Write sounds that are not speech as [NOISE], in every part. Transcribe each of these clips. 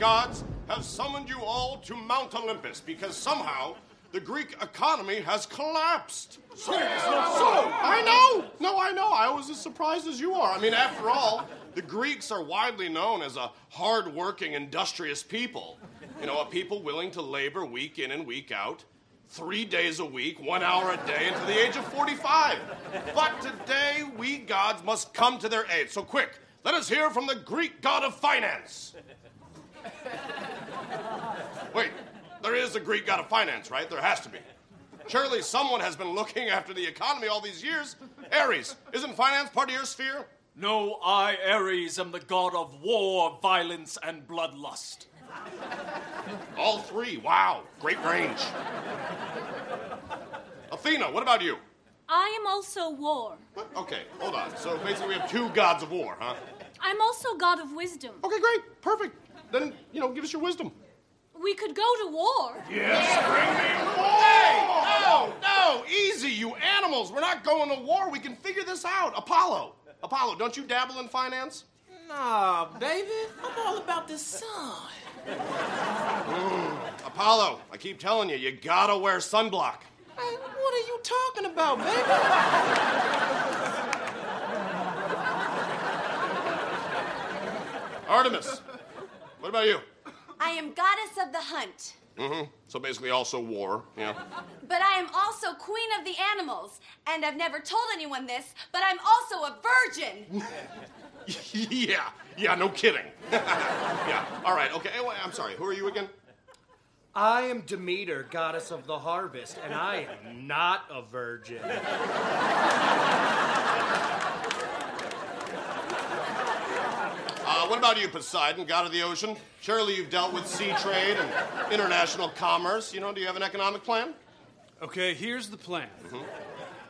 gods have summoned you all to Mount Olympus because somehow the Greek economy has collapsed. So, so I know. No, I know. I was as surprised as you are. I mean, after all, the Greeks are widely known as a hard-working, industrious people. You know, a people willing to labor week in and week out, three days a week, one hour a day, until the age of 45. But today, we gods must come to their aid. So quick, let us hear from the Greek god of finance. [LAUGHS] Wait, there is a Greek god of finance, right? There has to be. Surely someone has been looking after the economy all these years. Ares, isn't finance part of your sphere? No, I, Ares, am the god of war, violence, and bloodlust. All three. Wow, great range. Athena, what about you? I am also war. What? Okay, hold on. So basically, we have two gods of war, huh? I'm also god of wisdom. Okay, great, perfect. Then you know, give us your wisdom. We could go to war. Yes, bring me war! Hey, no, no, easy, you animals. We're not going to war. We can figure this out. Apollo, Apollo, don't you dabble in finance? Nah, David, I'm all about the sun. Mm, Apollo, I keep telling you, you gotta wear sunblock. Hey, what are you talking about, baby? Artemis, what about you? I am goddess of the hunt, Mm-hmm. So basically, also war. Yeah. [LAUGHS] but I am also queen of the animals. And I've never told anyone this, but I'm also a virgin. [LAUGHS] yeah. Yeah. No kidding. [LAUGHS] yeah. All right. Okay. Anyway, I'm sorry. Who are you again? I am Demeter, goddess of the harvest, and I am not a virgin. What about you, Poseidon, god of the ocean? Surely you've dealt with sea trade and international commerce. You know, do you have an economic plan? Okay, here's the plan. Mm-hmm.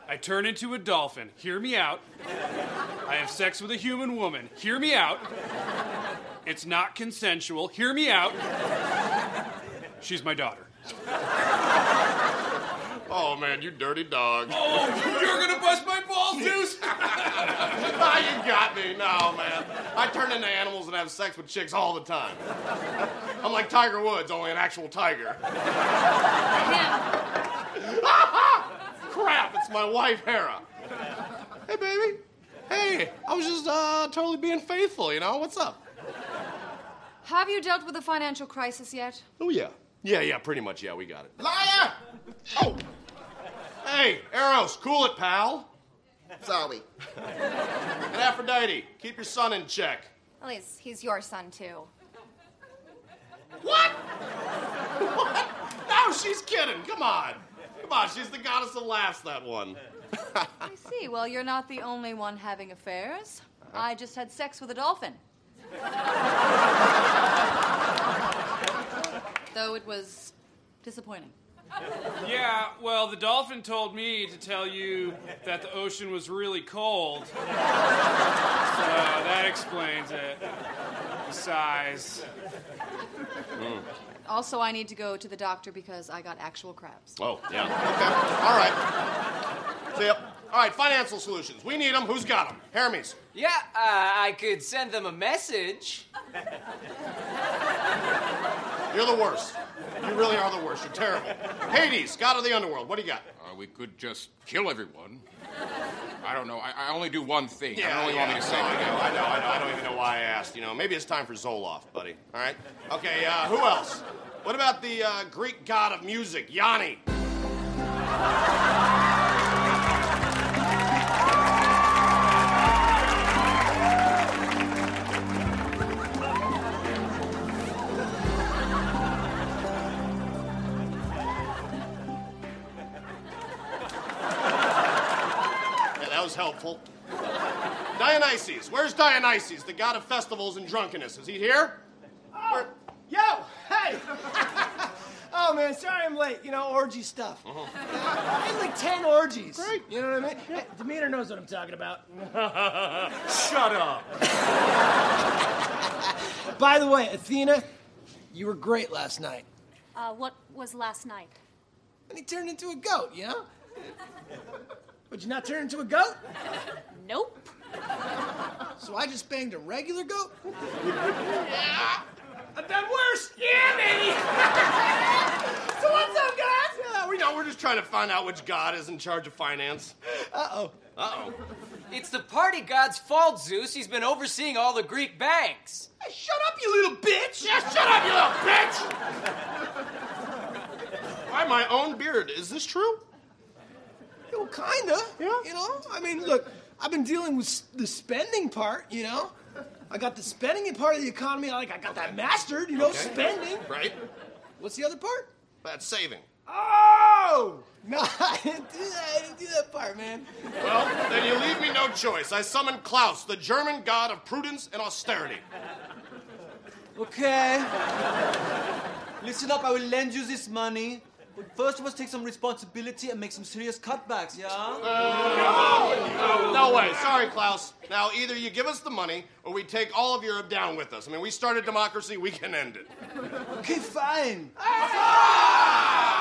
I turn into a dolphin. Hear me out. I have sex with a human woman. Hear me out. It's not consensual. Hear me out. She's my daughter. Man, you dirty dog. Oh, you're gonna bust my balls, Zeus? [LAUGHS] Ah, you got me. No, man. I turn into animals and have sex with chicks all the time. I'm like Tiger Woods, only an actual tiger. [LAUGHS] Crap, it's my wife, Hera. Hey, baby. Hey, I was just uh, totally being faithful, you know? What's up? Have you dealt with the financial crisis yet? Oh, yeah. Yeah, yeah, pretty much, yeah, we got it. Liar! Oh! Hey, Eros, cool it, pal. Sorry. [LAUGHS] And Aphrodite, keep your son in check. At least he's your son, too. What? what? No, she's kidding. Come on. Come on, she's the goddess of laughs, that one. [LAUGHS] I see. Well, you're not the only one having affairs. Uh-huh. I just had sex with a dolphin. [LAUGHS] Though it was disappointing. Yeah, well, the dolphin told me to tell you that the ocean was really cold. So that explains it. The size. Also, I need to go to the doctor because I got actual crabs. Oh, yeah. Okay. All right. See ya. All right, financial solutions. We need them. Who's got them? Hermes. Yeah, uh, I could send them a message. You're the worst. You really are the worst. You're terrible. Hades, god of the underworld. What do you got? Uh, we could just kill everyone. I don't know. I, I only do one thing. I Yeah, don't really yeah, want me to say no, I know, I know, I know. I don't even know why I asked. You know, maybe it's time for Zoloft, buddy. All right. Okay. Uh, who else? What about the uh, Greek god of music, Yanni? That was helpful. Dionysus. Where's Dionysus, the god of festivals and drunkenness? Is he here? Where- Yo, hey! [LAUGHS] oh man, sorry I'm late. You know, orgy stuff. I had like 10 orgies. Great. You know what I mean? Hey, Demeter knows what I'm talking about. [LAUGHS] Shut up. [LAUGHS] By the way, Athena, you were great last night. Uh, what was last night? And he turned into a goat, you know? Would you not turn into a goat? Nope. So I just banged a regular goat? yeah. [LAUGHS] I've done worse. Yeah, maybe. [LAUGHS] so what's up, guys? Yeah, we know we're just trying to find out which god is in charge of finance. [GASPS] Uh-oh. Uh-oh. It's the party god's fault, Zeus. He's been overseeing all the Greek banks. Hey, shut up, you little bitch! Yeah, shut up, you little bitch! By my own beard. Is this true? Well, kinda. Yeah. You know, I mean, look, I've been dealing with the spending part. You know, I got the spending part of the economy. Like I got that mastered. You know, Okay. spending. Right? What's the other part? That's saving. Oh! [LAUGHS] No, I didn't do that. I didn't do that part, man. Well, then you leave me no choice. I summon Klaus, the German god of prudence and austerity. Okay. Listen up, I will lend you this money. But first, you must take some responsibility and make some serious cutbacks, yeah? No way. Sorry, Klaus. Now, either you give us the money or we take all of Europe down with us. I mean, we started democracy, we can end it. Okay, fine. Ah!